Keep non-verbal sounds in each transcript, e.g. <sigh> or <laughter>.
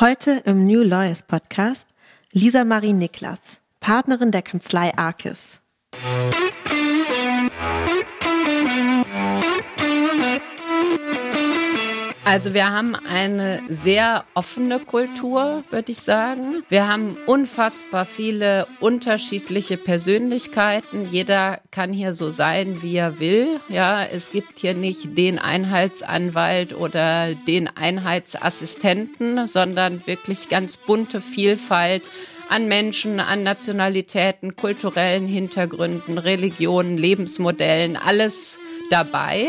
Heute im New Lawyers Podcast Lisa Marie Niklas, Partnerin der Kanzlei Arkis. Also wir haben eine sehr offene Kultur, würde ich sagen. Wir haben unfassbar viele unterschiedliche Persönlichkeiten. Jeder kann hier so sein, wie er will. Ja, es gibt hier nicht den Einheitsanwalt oder den Einheitsassistenten, sondern wirklich ganz bunte Vielfalt an Menschen, an Nationalitäten, kulturellen Hintergründen, Religionen, Lebensmodellen, alles dabei.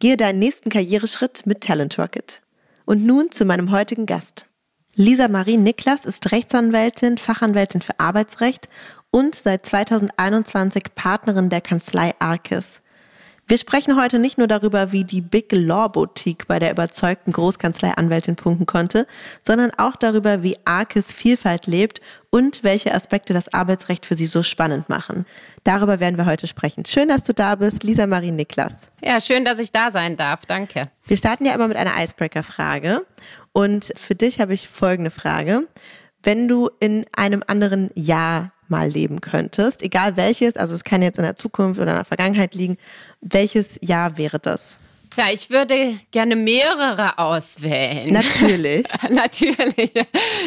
Gehe deinen nächsten Karriereschritt mit Talent Rocket. Und nun zu meinem heutigen Gast. Lisa Marie Niklas ist Rechtsanwältin, Fachanwältin für Arbeitsrecht und seit 2021 Partnerin der Kanzlei Arkis. Wir sprechen heute nicht nur darüber, wie die Big Law Boutique bei der überzeugten Großkanzlei Anwältin punkten konnte, sondern auch darüber, wie Arkis Vielfalt lebt und welche Aspekte das Arbeitsrecht für sie so spannend machen. Darüber werden wir heute sprechen. Schön, dass du da bist, Lisa Marie Niklas. Ja, schön, dass ich da sein darf. Danke. Wir starten ja immer mit einer Icebreaker-Frage. Und für dich habe ich folgende Frage. Wenn du in einem anderen Jahr mal leben könntest, egal welches, also es kann jetzt in der Zukunft oder in der Vergangenheit liegen, welches Jahr wäre das? Ja, ich würde gerne mehrere auswählen. Natürlich. <laughs> Natürlich.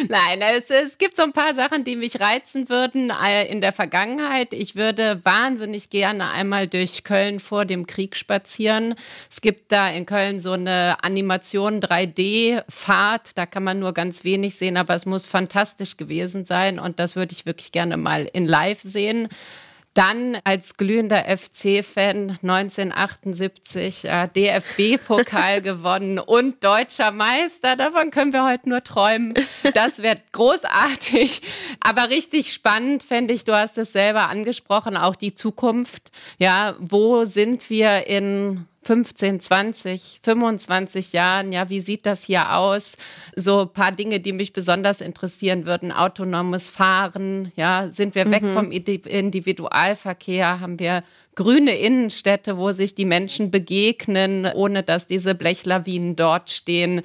Nein, es, es gibt so ein paar Sachen, die mich reizen würden äh, in der Vergangenheit. Ich würde wahnsinnig gerne einmal durch Köln vor dem Krieg spazieren. Es gibt da in Köln so eine Animation 3D-Fahrt. Da kann man nur ganz wenig sehen, aber es muss fantastisch gewesen sein. Und das würde ich wirklich gerne mal in live sehen. Dann als glühender FC-Fan 1978 äh, DFB-Pokal <laughs> gewonnen und deutscher Meister. Davon können wir heute nur träumen. Das wird großartig. Aber richtig spannend fände ich, du hast es selber angesprochen, auch die Zukunft. Ja, wo sind wir in 15, 20, 25 Jahren, ja, wie sieht das hier aus? So ein paar Dinge, die mich besonders interessieren würden. Autonomes Fahren, ja, sind wir weg mhm. vom Individualverkehr? Haben wir grüne Innenstädte, wo sich die Menschen begegnen, ohne dass diese Blechlawinen dort stehen?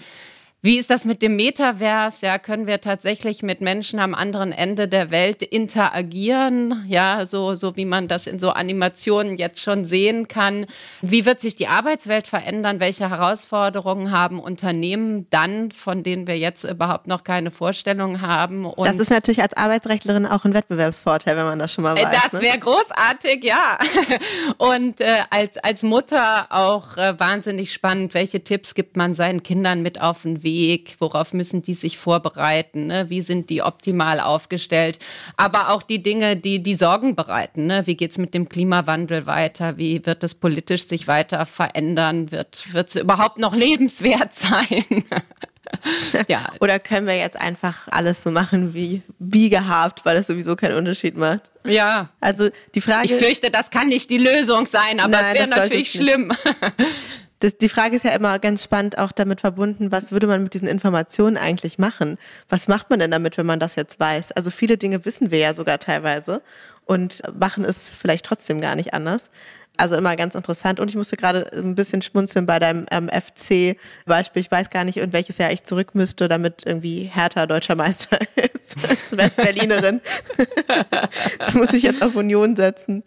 Wie ist das mit dem Metaverse? Ja, können wir tatsächlich mit Menschen am anderen Ende der Welt interagieren? Ja, so, so wie man das in so Animationen jetzt schon sehen kann. Wie wird sich die Arbeitswelt verändern? Welche Herausforderungen haben Unternehmen dann, von denen wir jetzt überhaupt noch keine Vorstellung haben? Und das ist natürlich als Arbeitsrechtlerin auch ein Wettbewerbsvorteil, wenn man das schon mal äh, weiß. Das wäre ne? großartig, ja. <laughs> Und äh, als, als Mutter auch äh, wahnsinnig spannend. Welche Tipps gibt man seinen Kindern mit auf den Weg? Weg? Worauf müssen die sich vorbereiten? Ne? Wie sind die optimal aufgestellt? Aber auch die Dinge, die die Sorgen bereiten. Ne? Wie geht es mit dem Klimawandel weiter? Wie wird es politisch sich weiter verändern? Wird es überhaupt noch lebenswert <laughs> sein? <laughs> ja. Oder können wir jetzt einfach alles so machen wie, wie gehabt, weil es sowieso keinen Unterschied macht? Ja. Also die Frage. Ich fürchte, das kann nicht die Lösung sein, aber es wäre natürlich schlimm. <laughs> das, die Frage ist ja immer ganz spannend auch damit verbunden, was würde man mit diesen Informationen eigentlich machen? Was macht man denn damit, wenn man das jetzt weiß? Also viele Dinge wissen wir ja sogar teilweise und machen es vielleicht trotzdem gar nicht anders. Also immer ganz interessant. Und ich musste gerade ein bisschen schmunzeln bei deinem ähm, FC-Beispiel. Ich weiß gar nicht, in welches Jahr ich zurück müsste, damit irgendwie Hertha deutscher Meister <laughs> ist. Als Westberlinerin. <laughs> muss ich jetzt auf Union setzen.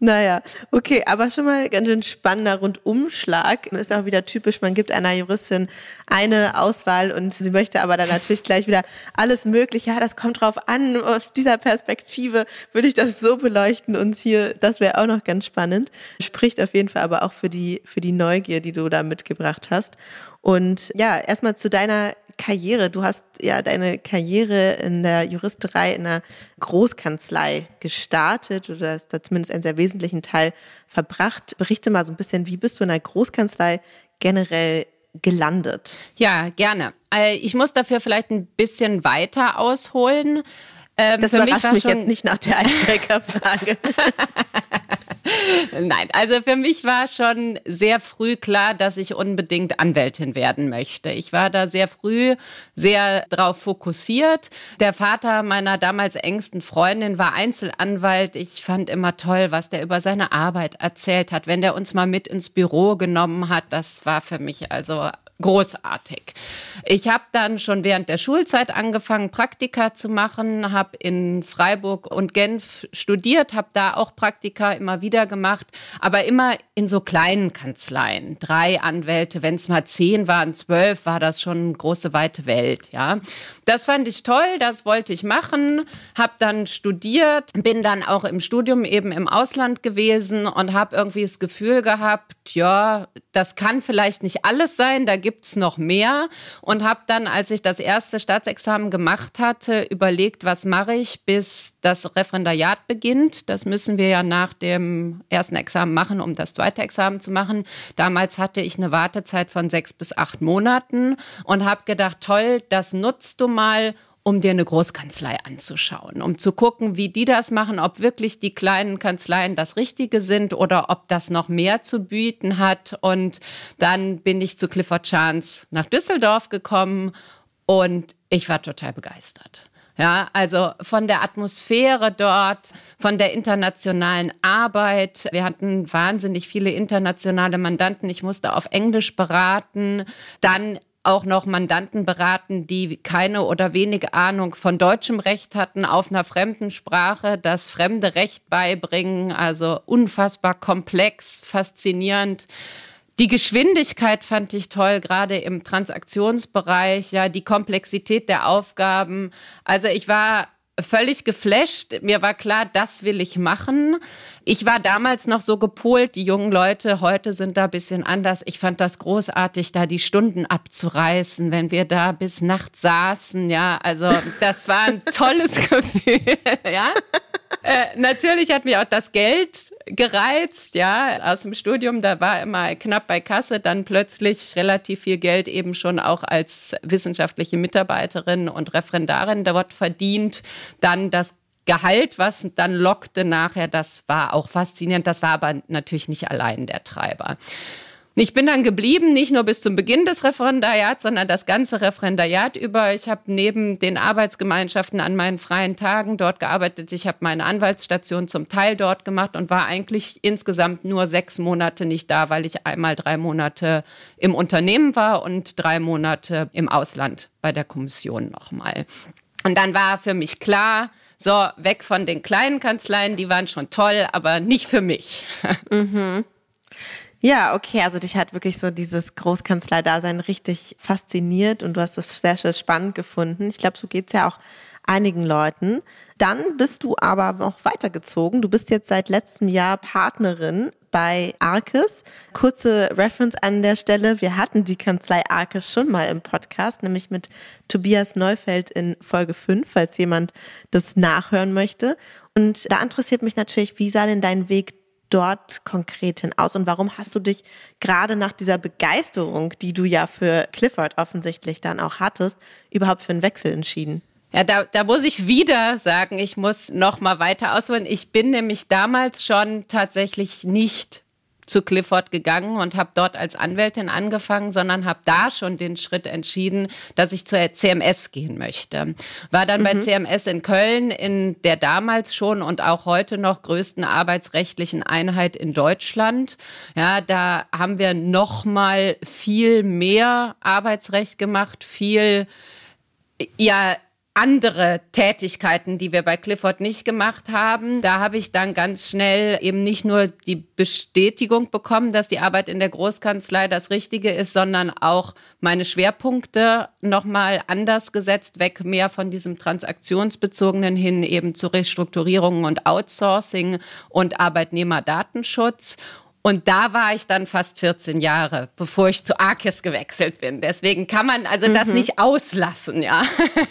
Naja, okay, aber schon mal ganz schön spannender Rundumschlag. Ist auch wieder typisch, man gibt einer Juristin eine Auswahl und sie möchte aber dann natürlich gleich wieder alles Mögliche. Ja, das kommt drauf an. Aus dieser Perspektive würde ich das so beleuchten und hier, das wäre auch noch ganz spannend. Spricht auf jeden Fall aber auch für die, für die Neugier, die du da mitgebracht hast. Und ja, erstmal zu deiner Karriere. Du hast ja deine Karriere in der Juristerei in einer Großkanzlei gestartet oder hast da zumindest einen sehr wesentlichen Teil verbracht. Berichte mal so ein bisschen, wie bist du in der Großkanzlei generell gelandet? Ja, gerne. Äh, ich muss dafür vielleicht ein bisschen weiter ausholen. Ähm, das überrascht mich, mich jetzt nicht nach der <laughs> Icebreaker-Frage. <laughs> Nein, also für mich war schon sehr früh klar, dass ich unbedingt Anwältin werden möchte. Ich war da sehr früh sehr drauf fokussiert. Der Vater meiner damals engsten Freundin war Einzelanwalt. Ich fand immer toll, was der über seine Arbeit erzählt hat. Wenn der uns mal mit ins Büro genommen hat, das war für mich also großartig. Ich habe dann schon während der Schulzeit angefangen, Praktika zu machen, habe in Freiburg und Genf studiert, habe da auch Praktika immer wieder gemacht, aber immer in so kleinen Kanzleien. Drei Anwälte, wenn es mal zehn waren, zwölf, war das schon eine große weite Welt. Ja, das fand ich toll, das wollte ich machen, habe dann studiert, bin dann auch im Studium eben im Ausland gewesen und habe irgendwie das Gefühl gehabt, ja, das kann vielleicht nicht alles sein, da gibt es noch mehr. Und habe dann, als ich das erste Staatsexamen gemacht hatte, überlegt, was mache ich, bis das Referendariat beginnt. Das müssen wir ja nach dem ersten Examen machen, um das zweite Examen zu machen. Damals hatte ich eine Wartezeit von sechs bis acht Monaten und habe gedacht, toll, das nutzt du mal, um dir eine Großkanzlei anzuschauen, um zu gucken, wie die das machen, ob wirklich die kleinen Kanzleien das Richtige sind oder ob das noch mehr zu bieten hat. Und dann bin ich zu Clifford Chance nach Düsseldorf gekommen und ich war total begeistert. Ja, also von der Atmosphäre dort, von der internationalen Arbeit. Wir hatten wahnsinnig viele internationale Mandanten. Ich musste auf Englisch beraten. Dann auch noch Mandanten beraten, die keine oder wenige Ahnung von deutschem Recht hatten, auf einer fremden Sprache das fremde Recht beibringen. Also unfassbar komplex, faszinierend. Die Geschwindigkeit fand ich toll, gerade im Transaktionsbereich, ja, die Komplexität der Aufgaben. Also ich war völlig geflasht. Mir war klar, das will ich machen. Ich war damals noch so gepolt, die jungen Leute heute sind da ein bisschen anders. Ich fand das großartig, da die Stunden abzureißen, wenn wir da bis nachts saßen. Ja, also das war ein tolles <laughs> Gefühl. ja. Äh, natürlich hat mich auch das Geld gereizt, ja, aus dem Studium, da war immer knapp bei Kasse, dann plötzlich relativ viel Geld eben schon auch als wissenschaftliche Mitarbeiterin und Referendarin dort verdient, dann das Gehalt, was dann lockte nachher, das war auch faszinierend. Das war aber natürlich nicht allein der Treiber. Ich bin dann geblieben, nicht nur bis zum Beginn des Referendariats, sondern das ganze Referendariat über. Ich habe neben den Arbeitsgemeinschaften an meinen freien Tagen dort gearbeitet. Ich habe meine Anwaltsstation zum Teil dort gemacht und war eigentlich insgesamt nur sechs Monate nicht da, weil ich einmal drei Monate im Unternehmen war und drei Monate im Ausland bei der Kommission nochmal. Und dann war für mich klar, so, weg von den kleinen Kanzleien, die waren schon toll, aber nicht für mich. <laughs> Mhm. Ja, okay, also dich hat wirklich so dieses Großkanzlei-Dasein richtig fasziniert und du hast es sehr, sehr spannend gefunden. Ich glaube, so geht's ja auch einigen Leuten. Dann bist du aber noch weitergezogen. Du bist jetzt seit letztem Jahr Partnerin bei Arkes. Kurze Reference an der Stelle. Wir hatten die Kanzlei Arkes schon mal im Podcast, nämlich mit Tobias Neufeld in Folge 5, falls jemand das nachhören möchte. Und da interessiert mich natürlich, wie sah denn dein Weg dort konkret hin aus und warum hast du dich gerade nach dieser Begeisterung, die du ja für Clifford offensichtlich dann auch hattest, überhaupt für einen Wechsel entschieden? Ja, da, da muss ich wieder sagen, ich muss noch mal weiter ausholen. Ich bin nämlich damals schon tatsächlich nicht zu Clifford gegangen und habe dort als Anwältin angefangen, sondern habe da schon den Schritt entschieden, dass ich zur CMS gehen möchte. War dann mhm. bei CMS in Köln in der damals schon und auch heute noch größten arbeitsrechtlichen Einheit in Deutschland. Ja, da haben wir noch mal viel mehr Arbeitsrecht gemacht, viel ja andere Tätigkeiten, die wir bei Clifford nicht gemacht haben. Da habe ich dann ganz schnell eben nicht nur die Bestätigung bekommen, dass die Arbeit in der Großkanzlei das Richtige ist, sondern auch meine Schwerpunkte nochmal anders gesetzt, weg mehr von diesem transaktionsbezogenen hin eben zu Restrukturierung und Outsourcing und Arbeitnehmerdatenschutz. Und da war ich dann fast 14 Jahre, bevor ich zu Arkis gewechselt bin. Deswegen kann man also das mhm. nicht auslassen, ja.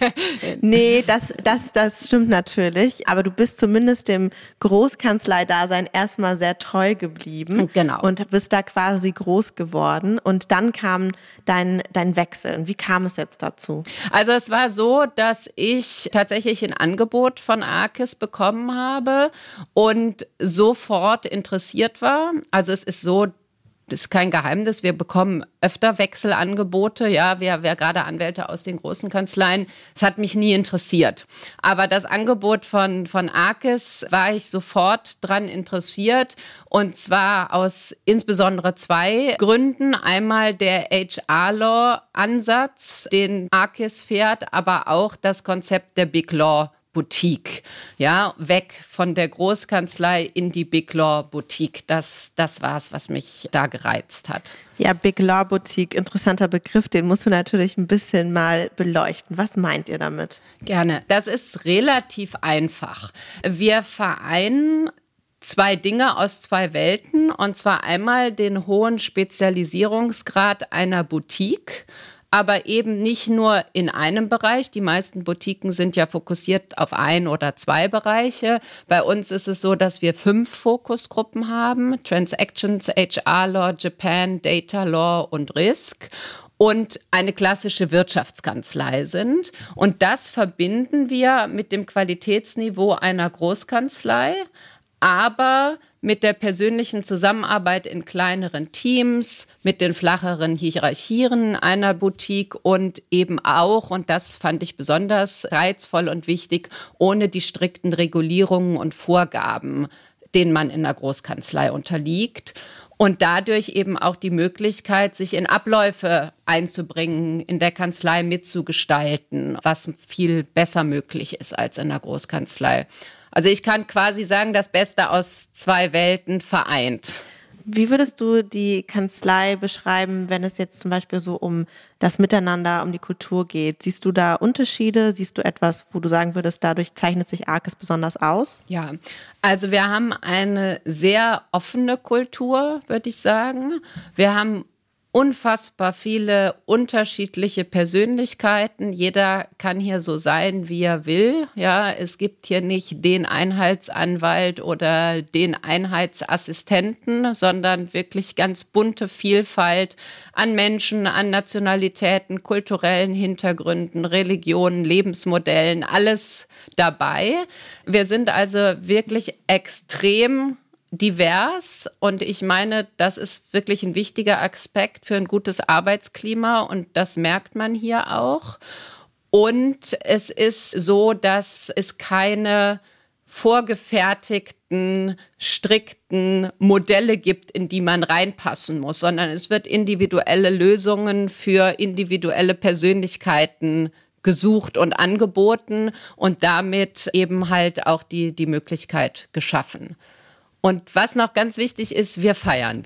<laughs> nee, das, das, das stimmt natürlich. Aber du bist zumindest dem Großkanzlei-Dasein erstmal sehr treu geblieben. Genau. Und bist da quasi groß geworden. Und dann kam dein, dein Wechsel. Und wie kam es jetzt dazu? Also es war so, dass ich tatsächlich ein Angebot von Arkis bekommen habe und sofort interessiert war. Also also es ist so, das ist kein Geheimnis. Wir bekommen öfter Wechselangebote. Ja, wer, wer gerade Anwälte aus den großen Kanzleien. Es hat mich nie interessiert. Aber das Angebot von, von Arkis war ich sofort dran interessiert. Und zwar aus insbesondere zwei Gründen. Einmal der HR-Law-Ansatz, den Arkis fährt, aber auch das Konzept der Big Law Boutique. Ja, weg von der Großkanzlei in die Big Law Boutique. Das, das war es, was mich da gereizt hat. Ja, Big Law Boutique, interessanter Begriff, den musst du natürlich ein bisschen mal beleuchten. Was meint ihr damit? Gerne. Das ist relativ einfach. Wir vereinen zwei Dinge aus zwei Welten, und zwar einmal den hohen Spezialisierungsgrad einer Boutique aber eben nicht nur in einem Bereich. Die meisten Boutiquen sind ja fokussiert auf ein oder zwei Bereiche. Bei uns ist es so, dass wir fünf Fokusgruppen haben. Transactions, HR Law, Japan, Data Law und Risk und eine klassische Wirtschaftskanzlei sind. Und das verbinden wir mit dem Qualitätsniveau einer Großkanzlei, aber mit der persönlichen Zusammenarbeit in kleineren Teams, mit den flacheren Hierarchien einer Boutique und eben auch, und das fand ich besonders reizvoll und wichtig, ohne die strikten Regulierungen und Vorgaben, denen man in der Großkanzlei unterliegt. Und dadurch eben auch die Möglichkeit, sich in Abläufe einzubringen, in der Kanzlei mitzugestalten, was viel besser möglich ist als in der Großkanzlei. Also ich kann quasi sagen, das Beste aus zwei Welten vereint. Wie würdest du die Kanzlei beschreiben, wenn es jetzt zum Beispiel so um das Miteinander, um die Kultur geht? Siehst du da Unterschiede? Siehst du etwas, wo du sagen würdest, dadurch zeichnet sich Arkes besonders aus? Ja, also wir haben eine sehr offene Kultur, würde ich sagen. Wir haben unfassbar viele unterschiedliche Persönlichkeiten. Jeder kann hier so sein, wie er will. Ja, es gibt hier nicht den Einheitsanwalt oder den Einheitsassistenten, sondern wirklich ganz bunte Vielfalt an Menschen, an Nationalitäten, kulturellen Hintergründen, Religionen, Lebensmodellen, alles dabei. Wir sind also wirklich extrem divers und ich meine, das ist wirklich ein wichtiger Aspekt für ein gutes Arbeitsklima und das merkt man hier auch. Und es ist so, dass es keine vorgefertigten, strikten Modelle gibt, in die man reinpassen muss, sondern es wird individuelle Lösungen für individuelle Persönlichkeiten gesucht und angeboten und damit eben halt auch die, die Möglichkeit geschaffen. Und was noch ganz wichtig ist, wir feiern.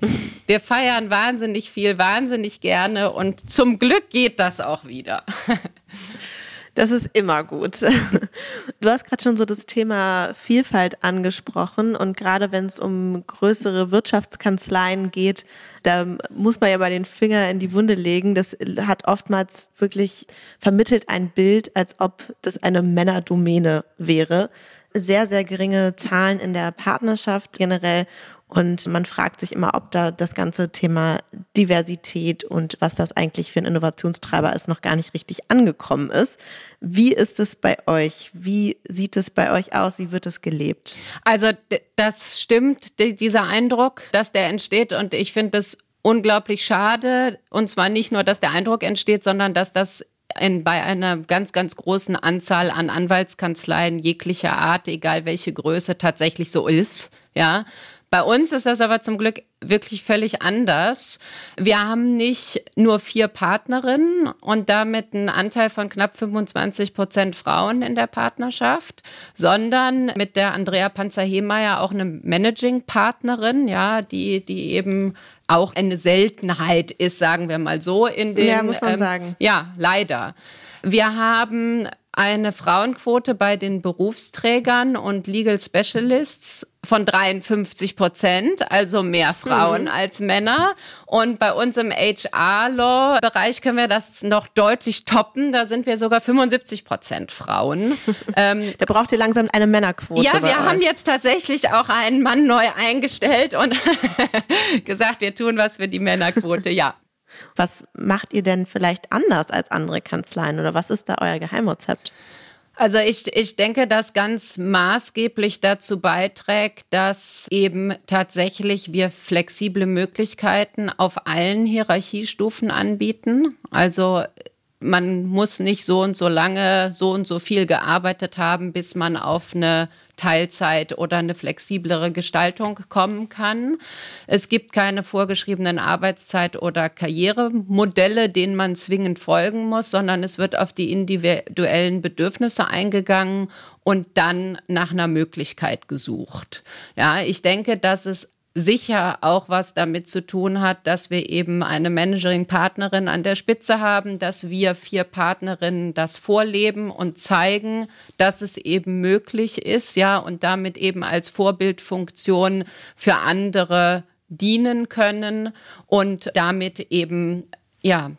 Wir feiern wahnsinnig viel, wahnsinnig gerne und zum Glück geht das auch wieder. Das ist immer gut. Du hast gerade schon so das Thema Vielfalt angesprochen und gerade wenn es um größere Wirtschaftskanzleien geht, da muss man ja bei den Finger in die Wunde legen. Das hat oftmals wirklich vermittelt ein Bild, als ob das eine Männerdomäne wäre sehr, sehr geringe Zahlen in der Partnerschaft generell. Und man fragt sich immer, ob da das ganze Thema Diversität und was das eigentlich für ein Innovationstreiber ist, noch gar nicht richtig angekommen ist. Wie ist es bei euch? Wie sieht es bei euch aus? Wie wird es gelebt? Also das stimmt, dieser Eindruck, dass der entsteht. Und ich finde es unglaublich schade. Und zwar nicht nur, dass der Eindruck entsteht, sondern dass das in, bei einer ganz, ganz großen Anzahl an Anwaltskanzleien jeglicher Art, egal welche Größe, tatsächlich so ist. Ja, Bei uns ist das aber zum Glück wirklich völlig anders. Wir haben nicht nur vier Partnerinnen und damit einen Anteil von knapp 25 Prozent Frauen in der Partnerschaft, sondern mit der Andrea Panzer-Hemeyer auch eine Managing-Partnerin, ja, die, die eben auch eine Seltenheit ist, sagen wir mal so, in den. Ja, muss man ähm, sagen. Ja, leider. Wir haben eine Frauenquote bei den Berufsträgern und Legal Specialists von 53 Prozent, also mehr Frauen mhm. als Männer. Und bei uns im HR-Law-Bereich können wir das noch deutlich toppen. Da sind wir sogar 75 Prozent Frauen. <laughs> ähm, da braucht ihr langsam eine Männerquote. Ja, wir haben jetzt tatsächlich auch einen Mann neu eingestellt und <laughs> gesagt, wir tun was für die Männerquote. Ja. Was macht ihr denn vielleicht anders als andere Kanzleien oder was ist da euer Geheimrezept? Also ich, ich denke, dass ganz maßgeblich dazu beiträgt, dass eben tatsächlich wir flexible Möglichkeiten auf allen Hierarchiestufen anbieten. Also man muss nicht so und so lange, so und so viel gearbeitet haben, bis man auf eine Teilzeit oder eine flexiblere Gestaltung kommen kann. Es gibt keine vorgeschriebenen Arbeitszeit- oder Karrieremodelle, denen man zwingend folgen muss, sondern es wird auf die individuellen Bedürfnisse eingegangen und dann nach einer Möglichkeit gesucht. Ja, ich denke, dass es sicher auch was damit zu tun hat, dass wir eben eine Managing-Partnerin an der Spitze haben, dass wir vier Partnerinnen das vorleben und zeigen, dass es eben möglich ist, ja, und damit eben als Vorbildfunktion für andere dienen können und damit eben, ja,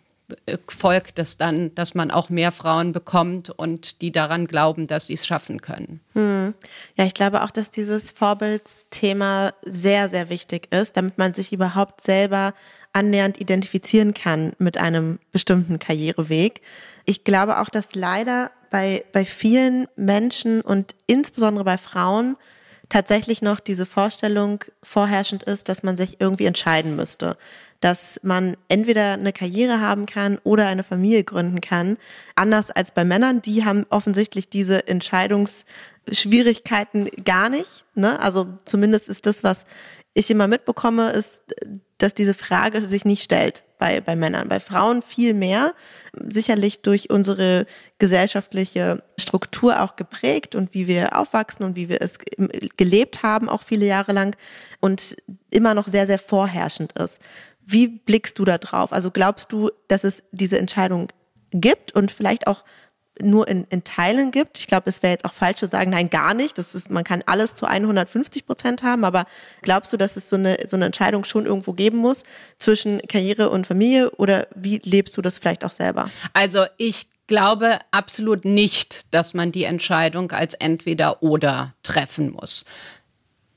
folgt es dann, dass man auch mehr Frauen bekommt und die daran glauben, dass sie es schaffen können. Hm. Ja, ich glaube auch, dass dieses Vorbildsthema sehr, sehr wichtig ist, damit man sich überhaupt selber annähernd identifizieren kann mit einem bestimmten Karriereweg. Ich glaube auch, dass leider bei, bei vielen Menschen und insbesondere bei Frauen tatsächlich noch diese Vorstellung vorherrschend ist, dass man sich irgendwie entscheiden müsste dass man entweder eine Karriere haben kann oder eine Familie gründen kann. Anders als bei Männern, die haben offensichtlich diese Entscheidungsschwierigkeiten gar nicht. Ne? Also zumindest ist das, was ich immer mitbekomme, ist, dass diese Frage sich nicht stellt bei, bei Männern. Bei Frauen viel mehr, sicherlich durch unsere gesellschaftliche Struktur auch geprägt und wie wir aufwachsen und wie wir es gelebt haben, auch viele Jahre lang und immer noch sehr, sehr vorherrschend ist. Wie blickst du da drauf? Also glaubst du, dass es diese Entscheidung gibt und vielleicht auch nur in, in Teilen gibt? Ich glaube, es wäre jetzt auch falsch zu sagen, nein, gar nicht. Das ist, man kann alles zu 150 Prozent haben, aber glaubst du, dass es so eine, so eine Entscheidung schon irgendwo geben muss zwischen Karriere und Familie oder wie lebst du das vielleicht auch selber? Also ich glaube absolut nicht, dass man die Entscheidung als entweder oder treffen muss.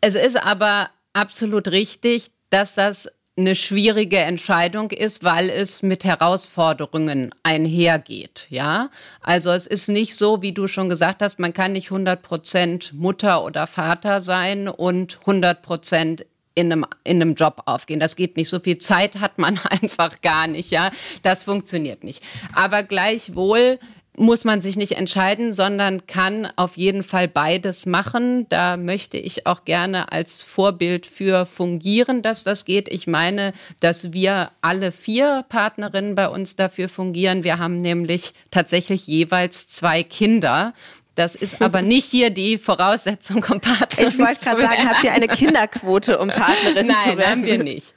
Es ist aber absolut richtig, dass das eine schwierige Entscheidung ist, weil es mit Herausforderungen einhergeht. Ja, also es ist nicht so, wie du schon gesagt hast, man kann nicht 100 Prozent Mutter oder Vater sein und 100 Prozent in einem, in einem Job aufgehen. Das geht nicht. So viel Zeit hat man <laughs> einfach gar nicht. Ja, das funktioniert nicht. Aber gleichwohl muss man sich nicht entscheiden, sondern kann auf jeden Fall beides machen. Da möchte ich auch gerne als Vorbild für fungieren, dass das geht. Ich meine, dass wir alle vier Partnerinnen bei uns dafür fungieren. Wir haben nämlich tatsächlich jeweils zwei Kinder. Das ist aber nicht hier die Voraussetzung, um Partnerin Ich wollte gerade sagen, habt ihr eine Kinderquote, um Partnerin Nein, zu werden? Nein, haben wir nicht.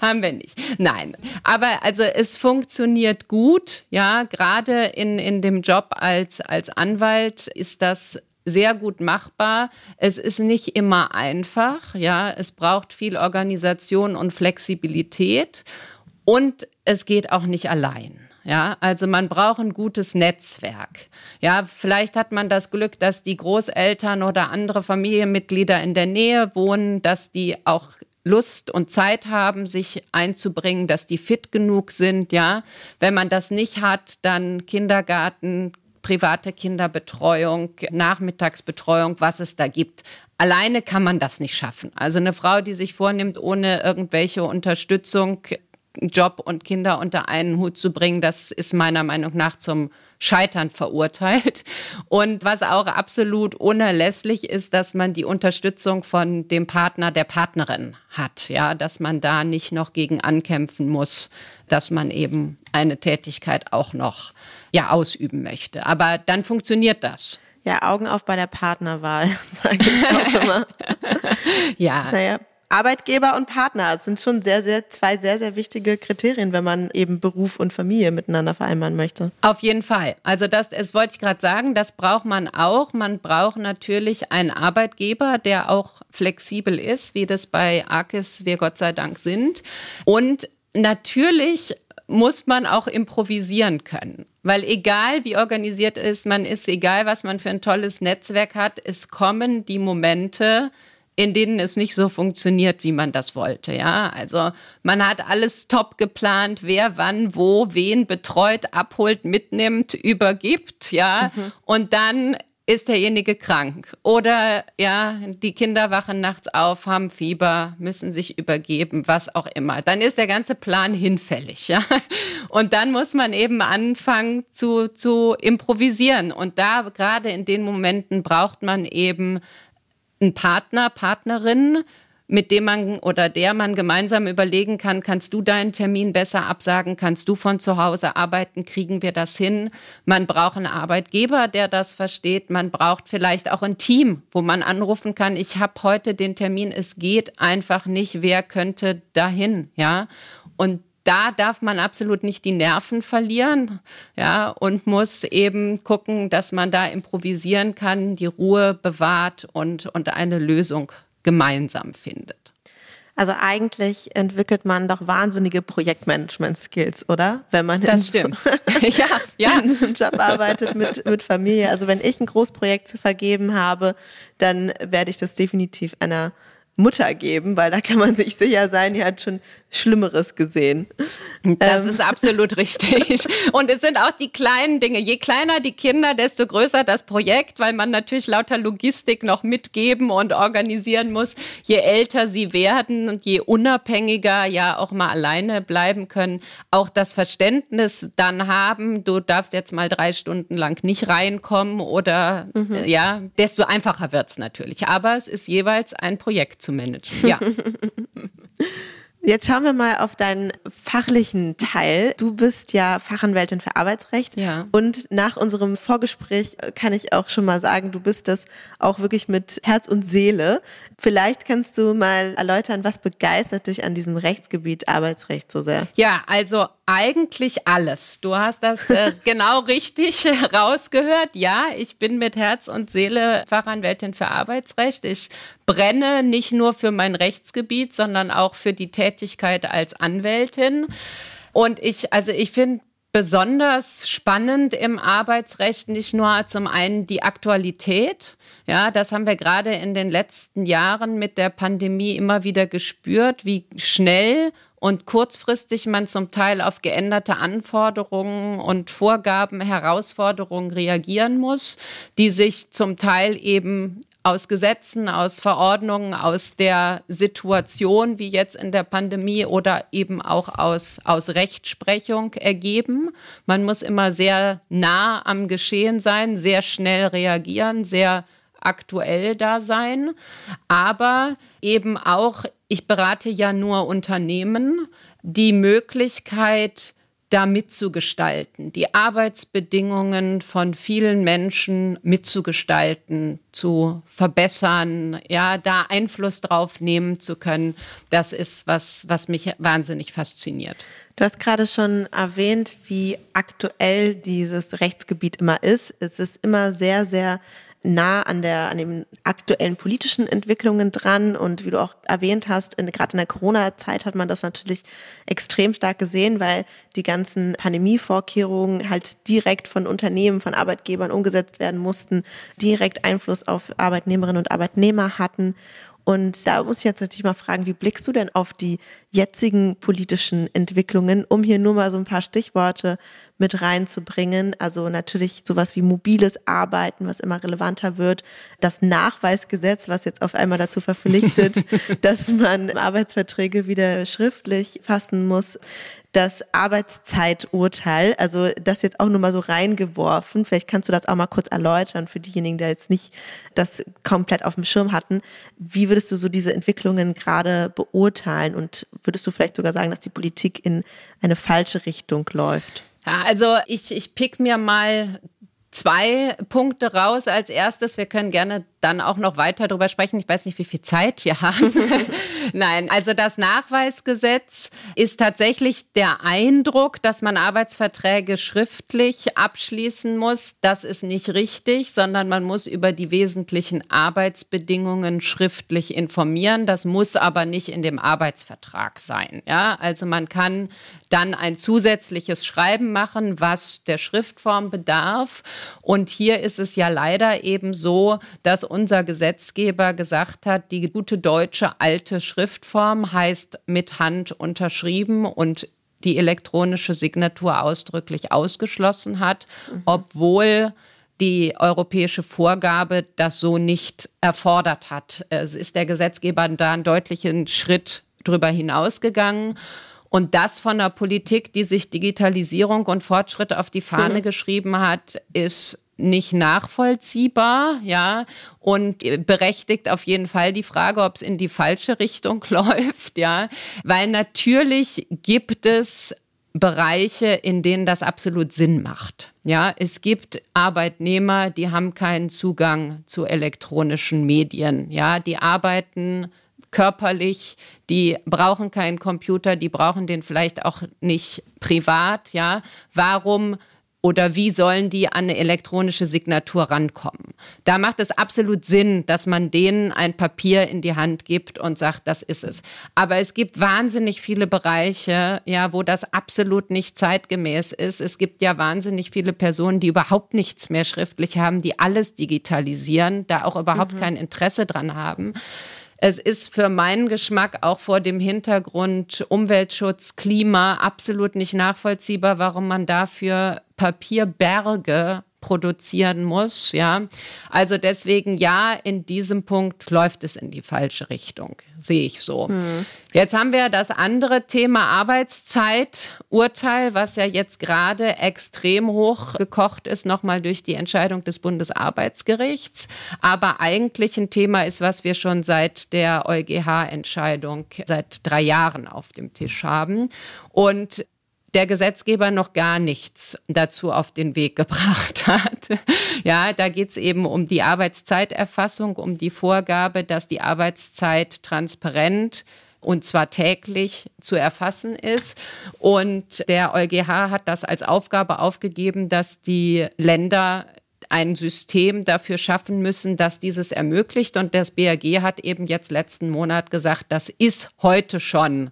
haben wir nicht. Nein. Aber also es funktioniert gut. Ja, gerade in, in dem Job als, als Anwalt ist das sehr gut machbar. Es ist nicht immer einfach. Ja, es braucht viel Organisation und Flexibilität. Und es geht auch nicht allein. Ja, also man braucht ein gutes Netzwerk. Ja, vielleicht hat man das Glück, dass die Großeltern oder andere Familienmitglieder in der Nähe wohnen, dass die auch Lust und Zeit haben, sich einzubringen, dass die fit genug sind, ja. Wenn man das nicht hat, dann Kindergarten, private Kinderbetreuung, Nachmittagsbetreuung, was es da gibt. Alleine kann man das nicht schaffen. Also eine Frau, die sich vornimmt, ohne irgendwelche Unterstützung Job und Kinder unter einen Hut zu bringen, das ist meiner Meinung nach zum Scheitern verurteilt. Und was auch absolut unerlässlich ist, dass man die Unterstützung von dem Partner, der Partnerin hat, ja, dass man da nicht noch gegen ankämpfen muss, dass man eben eine Tätigkeit auch noch ja ausüben möchte. Aber dann funktioniert das. Ja, Augen auf bei der Partnerwahl, <laughs> sage ich auch immer. <laughs> ja. Naja, Arbeitgeber und Partner sind schon sehr, sehr, zwei sehr, sehr wichtige Kriterien, wenn man eben Beruf und Familie miteinander vereinbaren möchte. Auf jeden Fall. Also das, das wollte ich gerade sagen, das braucht man auch. Man braucht natürlich einen Arbeitgeber, der auch flexibel ist, wie das bei Arkis wir Gott sei Dank sind. Und natürlich muss man auch improvisieren können. Weil egal wie organisiert ist, man ist, egal was man für ein tolles Netzwerk hat, es kommen die Momente, in denen es nicht so funktioniert, wie man das wollte. Ja, also man hat alles top geplant, wer wann wo wen betreut, abholt, mitnimmt, übergibt. Ja, mhm. und dann ist derjenige krank oder ja, die Kinder wachen nachts auf, haben Fieber, müssen sich übergeben, was auch immer. Dann ist der ganze Plan hinfällig, ja. <laughs> Und dann muss man eben anfangen zu, zu improvisieren. Und da gerade in den Momenten braucht man eben einen Partner, Partnerin, mit dem man oder der man gemeinsam überlegen kann, kannst du deinen Termin besser absagen, kannst du von zu Hause arbeiten, kriegen wir das hin. Man braucht einen Arbeitgeber, der das versteht. Man braucht vielleicht auch ein Team, wo man anrufen kann, ich habe heute den Termin, es geht einfach nicht, wer könnte dahin, ja? Und da darf man absolut nicht die Nerven verlieren, ja, und muss eben gucken, dass man da improvisieren kann, die Ruhe bewahrt und, und eine Lösung gemeinsam findet. Also eigentlich entwickelt man doch wahnsinnige Projektmanagement-Skills, oder? Wenn man das stimmt. <laughs> ja, ja. einem Job arbeitet mit, mit Familie. Also wenn ich ein Großprojekt zu vergeben habe, dann werde ich das definitiv einer Mutter geben, weil da kann man <laughs> sich sicher sein, die hat schon Schlimmeres gesehen. Das ähm. ist absolut <laughs> richtig. Und es sind auch die kleinen Dinge. Je kleiner die Kinder, desto größer das Projekt, weil man natürlich lauter Logistik noch mitgeben und organisieren muss. Je älter sie werden und je unabhängiger ja auch mal alleine bleiben können, auch das Verständnis dann haben, du darfst jetzt mal drei Stunden lang nicht reinkommen oder mhm. ja, desto einfacher wird's natürlich. Aber es ist jeweils ein Projekt zu managen. <laughs> Ja. Jetzt schauen wir mal auf deinen fachlichen Teil. Du bist ja Fachanwältin für Arbeitsrecht. Ja. Und nach unserem Vorgespräch kann ich auch schon mal sagen, du bist das auch wirklich mit Herz und Seele. Vielleicht kannst du mal erläutern, was begeistert dich an diesem Rechtsgebiet Arbeitsrecht so sehr? Ja, also eigentlich alles. Du hast das äh, <laughs> genau richtig <laughs> rausgehört. Ja, ich bin mit Herz und Seele Fachanwältin für Arbeitsrecht. Ich brenne nicht nur für mein Rechtsgebiet, sondern auch für die Tätigkeit als Anwältin. Und ich, also ich finde besonders spannend im Arbeitsrecht nicht nur zum einen die Aktualität. Ja, das haben wir gerade in den letzten Jahren mit der Pandemie immer wieder gespürt, wie schnell und kurzfristig man zum Teil auf geänderte Anforderungen und Vorgaben, Herausforderungen reagieren muss, die sich zum Teil eben aus Gesetzen, aus Verordnungen, aus der Situation wie jetzt in der Pandemie oder eben auch aus, aus Rechtsprechung ergeben. Man muss immer sehr nah am Geschehen sein, sehr schnell reagieren, sehr aktuell da sein, aber eben auch, ich berate ja nur Unternehmen, die Möglichkeit, da mitzugestalten, die Arbeitsbedingungen von vielen Menschen mitzugestalten, zu verbessern, ja, da Einfluss drauf nehmen zu können, das ist was, was mich wahnsinnig fasziniert. Du hast gerade schon erwähnt, wie aktuell dieses Rechtsgebiet immer ist. Es ist immer sehr, sehr nah an der, an den aktuellen politischen Entwicklungen dran. Und wie du auch erwähnt hast, in, gerade in der Corona-Zeit hat man das natürlich extrem stark gesehen, weil die ganzen Pandemievorkehrungen halt direkt von Unternehmen, von Arbeitgebern umgesetzt werden mussten, direkt Einfluss auf Arbeitnehmerinnen und Arbeitnehmer hatten. Und da muss ich jetzt natürlich mal fragen, wie blickst du denn auf die jetzigen politischen Entwicklungen, um hier nur mal so ein paar Stichworte mit reinzubringen? Also natürlich sowas wie mobiles Arbeiten, was immer relevanter wird, das Nachweisgesetz, was jetzt auf einmal dazu verpflichtet, <laughs> dass man Arbeitsverträge wieder schriftlich fassen muss das Arbeitszeiturteil. Also das jetzt auch nur mal so reingeworfen. Vielleicht kannst du das auch mal kurz erläutern für diejenigen, die jetzt nicht das komplett auf dem Schirm hatten. Wie würdest du so diese Entwicklungen gerade beurteilen und würdest du vielleicht sogar sagen, dass die Politik in eine falsche Richtung läuft? Ja, also ich, ich pick mir mal zwei Punkte raus. Als erstes, wir können gerne dann auch noch weiter darüber sprechen. Ich weiß nicht, wie viel Zeit wir haben. <laughs> Nein, also das Nachweisgesetz ist tatsächlich der Eindruck, dass man Arbeitsverträge schriftlich abschließen muss. Das ist nicht richtig, sondern man muss über die wesentlichen Arbeitsbedingungen schriftlich informieren. Das muss aber nicht in dem Arbeitsvertrag sein. Ja, also man kann dann ein zusätzliches Schreiben machen, was der Schriftform bedarf. Und hier ist es ja leider eben so, dass unser Gesetzgeber gesagt hat, die gute deutsche alte Schriftform heißt mit Hand unterschrieben und die elektronische Signatur ausdrücklich ausgeschlossen hat, mhm. obwohl die europäische Vorgabe das so nicht erfordert hat. Es ist der Gesetzgeber da einen deutlichen Schritt drüber hinausgegangen. Und das von der Politik, die sich Digitalisierung und Fortschritt auf die Fahne mhm. geschrieben hat, ist nicht nachvollziehbar, ja, und berechtigt auf jeden Fall die Frage, ob es in die falsche Richtung <laughs> läuft, ja, weil natürlich gibt es Bereiche, in denen das absolut Sinn macht. Ja, es gibt Arbeitnehmer, die haben keinen Zugang zu elektronischen Medien. Ja, die arbeiten körperlich, die brauchen keinen Computer, die brauchen den vielleicht auch nicht privat, ja. Warum oder wie sollen die an eine elektronische Signatur rankommen? Da macht es absolut Sinn, dass man denen ein Papier in die Hand gibt und sagt, das ist es. Aber es gibt wahnsinnig viele Bereiche, ja, wo das absolut nicht zeitgemäß ist. Es gibt ja wahnsinnig viele Personen, die überhaupt nichts mehr schriftlich haben, die alles digitalisieren, da auch überhaupt mhm. kein Interesse dran haben. Es ist für meinen Geschmack auch vor dem Hintergrund Umweltschutz, Klima absolut nicht nachvollziehbar, warum man dafür Papierberge produzieren muss, ja. Also deswegen ja, in diesem Punkt läuft es in die falsche Richtung, sehe ich so. Hm. Jetzt haben wir das andere Thema Arbeitszeiturteil, was ja jetzt gerade extrem hoch gekocht ist, nochmal durch die Entscheidung des Bundesarbeitsgerichts. Aber eigentlich ein Thema ist, was wir schon seit der EuGH-Entscheidung seit drei Jahren auf dem Tisch haben. Und der Gesetzgeber noch gar nichts dazu auf den Weg gebracht <laughs> hat. Ja, da geht es eben um die Arbeitszeiterfassung, um die Vorgabe, dass die Arbeitszeit transparent und zwar täglich zu erfassen ist. Und der EuGH hat das als Aufgabe aufgegeben, dass die Länder ein System dafür schaffen müssen, dass dieses ermöglicht. Und das BAG hat eben jetzt letzten Monat gesagt, das ist heute schon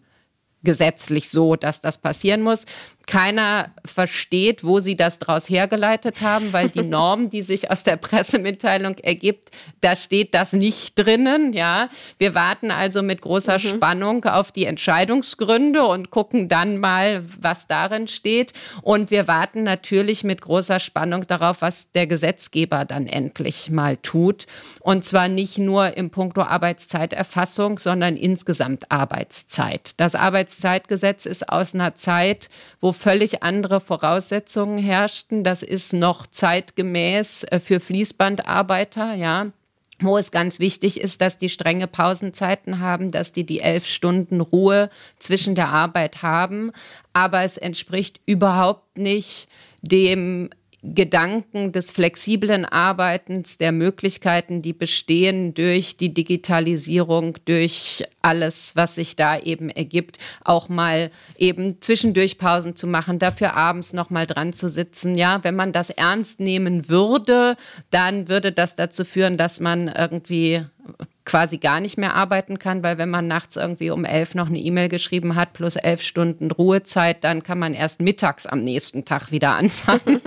gesetzlich so, dass das passieren muss. Keiner versteht, wo sie das daraus hergeleitet haben, weil die <laughs> Norm, die sich aus der Pressemitteilung ergibt, da steht das nicht drinnen. Ja, wir warten also mit großer mhm. Spannung auf die Entscheidungsgründe und gucken dann mal, was darin steht. Und wir warten natürlich mit großer Spannung darauf, was der Gesetzgeber dann endlich mal tut. Und zwar nicht nur im Punkto Arbeitszeiterfassung, sondern insgesamt Arbeitszeit. Das Arbeitszeitgesetz ist aus einer Zeit, wo völlig andere Voraussetzungen herrschten. Das ist noch zeitgemäß äh, für Fließbandarbeiter, ja wo es ganz wichtig ist, dass die strenge Pausenzeiten haben, dass die die elf Stunden Ruhe zwischen der Arbeit haben. Aber es entspricht überhaupt nicht dem Gedanken des flexiblen Arbeitens, der Möglichkeiten, die bestehen durch die Digitalisierung, durch alles, was sich da eben ergibt, auch mal eben zwischendurch Pausen zu machen, dafür abends noch mal dran zu sitzen. Ja, wenn man das ernst nehmen würde, dann würde das dazu führen, dass man irgendwie quasi gar nicht mehr arbeiten kann, weil wenn man nachts irgendwie um elf noch eine E-Mail geschrieben hat, plus elf Stunden Ruhezeit, dann kann man erst mittags am nächsten Tag wieder <laughs> anfangen.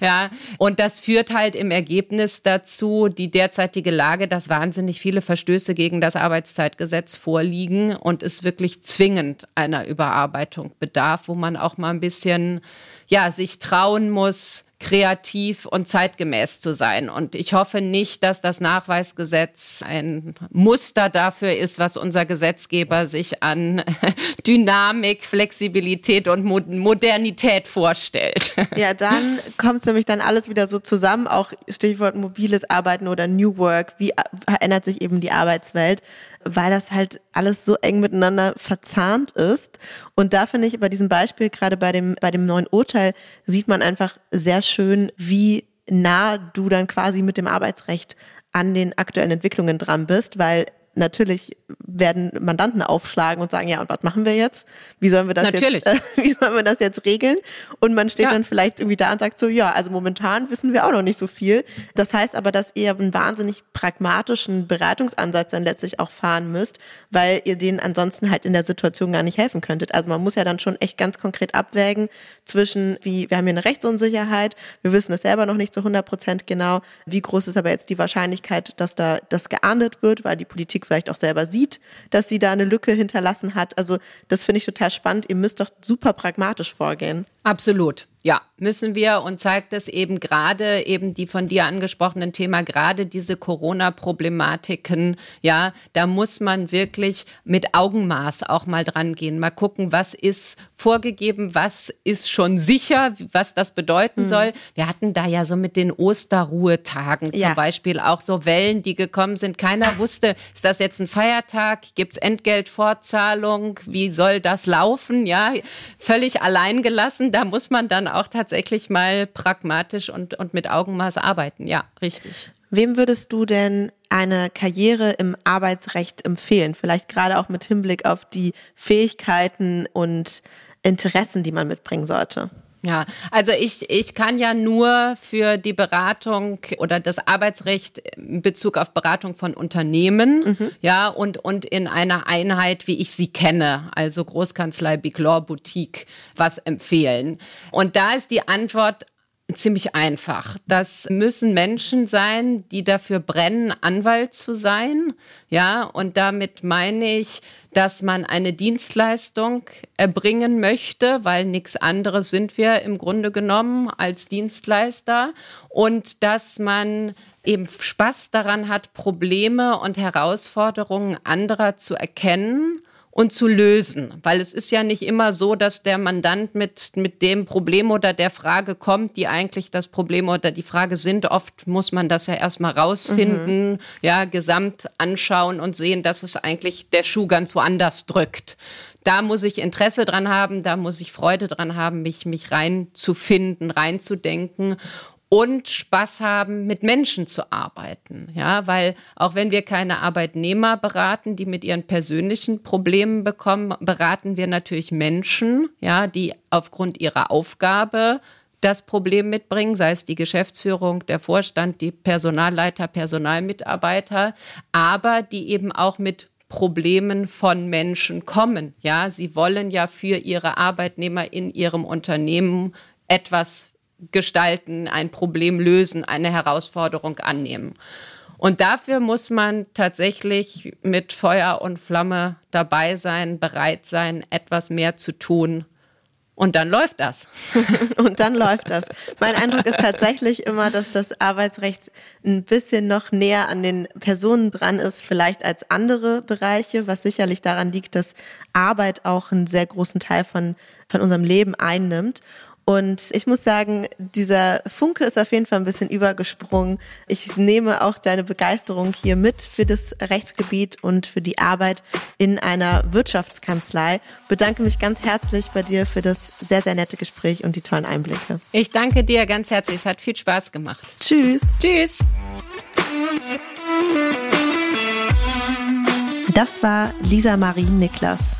ja, und das führt halt im Ergebnis dazu, die derzeitige Lage, dass wahnsinnig viele Verstöße gegen das Arbeitszeitgesetz vorliegen und es wirklich zwingend einer Überarbeitung bedarf, wo man auch mal ein bisschen, ja, sich trauen muss, kreativ und zeitgemäß zu sein. Und ich hoffe nicht, dass das Nachweisgesetz ein Muster dafür ist, was unser Gesetzgeber sich an <laughs> Dynamik, Flexibilität und Modernität vorstellt. Ja, <laughs> dann kommt es nämlich dann alles wieder so zusammen, auch Stichwort mobiles Arbeiten oder New Work. Wie verändert sich eben die Arbeitswelt? Weil das halt alles so eng miteinander verzahnt ist. Und da finde ich bei diesem Beispiel, gerade bei dem, bei dem neuen Urteil, sieht man einfach sehr schön, wie nah du dann quasi mit dem Arbeitsrecht an den aktuellen Entwicklungen dran bist, weil natürlich werden Mandanten aufschlagen und sagen, ja, und was machen wir jetzt? Wie sollen wir das natürlich. jetzt, <laughs> äh, wie sollen wir das jetzt regeln? Und man steht ja. dann vielleicht irgendwie da und sagt so, ja, also momentan wissen wir auch noch nicht so viel. Das heißt aber, dass ihr einen wahnsinnig pragmatischen Beratungsansatz dann letztlich auch fahren müsst, weil ihr denen ansonsten halt in der Situation gar nicht helfen könntet. Also man muss ja dann schon echt ganz konkret abwägen zwischen, wie, wir haben hier eine Rechtsunsicherheit, wir wissen es selber noch nicht zu 100 Prozent genau, wie groß ist aber jetzt die Wahrscheinlichkeit, dass da das geahndet wird, weil die Politik vielleicht auch selber sieht, dass sie da eine Lücke hinterlassen hat. Also das finde ich total spannend. Ihr müsst doch super pragmatisch vorgehen. Absolut. Ja, müssen wir und zeigt es eben gerade eben die von dir angesprochenen Thema, gerade diese Corona-Problematiken. Ja, da muss man wirklich mit Augenmaß auch mal dran gehen. Mal gucken, was ist vorgegeben, was ist schon sicher, was das bedeuten mhm. soll. Wir hatten da ja so mit den Osterruhetagen zum Beispiel auch so Wellen, die gekommen sind. Keiner wusste, ist das jetzt ein Feiertag? Gibt es Entgeltfortzahlung? Wie soll das laufen? Ja, völlig alleingelassen. Da muss man dann auch tatsächlich mal pragmatisch und, und mit Augenmaß arbeiten. Ja, richtig. Wem würdest du denn eine Karriere im Arbeitsrecht empfehlen? Vielleicht gerade auch mit Hinblick auf die Fähigkeiten und Interessen, die man mitbringen sollte. Ja, also ich, ich kann ja nur für die Beratung oder das Arbeitsrecht in Bezug auf Beratung von Unternehmen, mhm. ja, und, und in einer Einheit, wie ich sie kenne, also Großkanzlei, Big Law, Boutique, was empfehlen. Und da ist die Antwort ziemlich einfach. Das müssen Menschen sein, die dafür brennen, Anwalt zu sein. Ja, und damit meine ich, dass man eine Dienstleistung erbringen möchte, weil nichts anderes sind wir im Grunde genommen als Dienstleister und dass man eben Spaß daran hat, Probleme und Herausforderungen anderer zu erkennen und zu lösen. Weil es ist ja nicht immer so, dass der Mandant mit, mit dem Problem oder der Frage kommt, die eigentlich das Problem oder die Frage sind. Oft muss man das ja erstmal rausfinden, mhm. ja, gesamt anschauen und sehen, dass es eigentlich der Schuh ganz woanders drückt. Da muss ich Interesse dran haben, da muss ich Freude dran haben, mich, mich reinzufinden, reinzudenken und Spaß haben, mit Menschen zu arbeiten. Ja, weil auch wenn wir keine Arbeitnehmer beraten, die mit ihren persönlichen Problemen bekommen, beraten wir natürlich Menschen, ja, die aufgrund ihrer Aufgabe das Problem mitbringen, sei es die Geschäftsführung, der Vorstand, die Personalleiter, Personalmitarbeiter, aber die eben auch mit Problemen von Menschen kommen. Ja, sie wollen ja für ihre Arbeitnehmer in ihrem Unternehmen etwas gestalten, ein Problem lösen, eine Herausforderung annehmen. Und dafür muss man tatsächlich mit Feuer und Flamme dabei sein, bereit sein, etwas mehr zu tun. Und dann läuft das. <laughs> und dann läuft das. Mein Eindruck ist tatsächlich immer, dass das Arbeitsrecht ein bisschen noch näher an den Personen dran ist, vielleicht als andere Bereiche, was sicherlich daran liegt, dass Arbeit auch einen sehr großen Teil von, von unserem Leben einnimmt. Und ich muss sagen, dieser Funke ist auf jeden Fall ein bisschen übergesprungen. Ich nehme auch deine Begeisterung hier mit für das Rechtsgebiet und für die Arbeit in einer Wirtschaftskanzlei. Bedanke mich ganz herzlich bei dir für das sehr, sehr nette Gespräch und die tollen Einblicke. Ich danke dir ganz herzlich. Es hat viel Spaß gemacht. Tschüss. Tschüss. Das war Lisa Marie Niklas.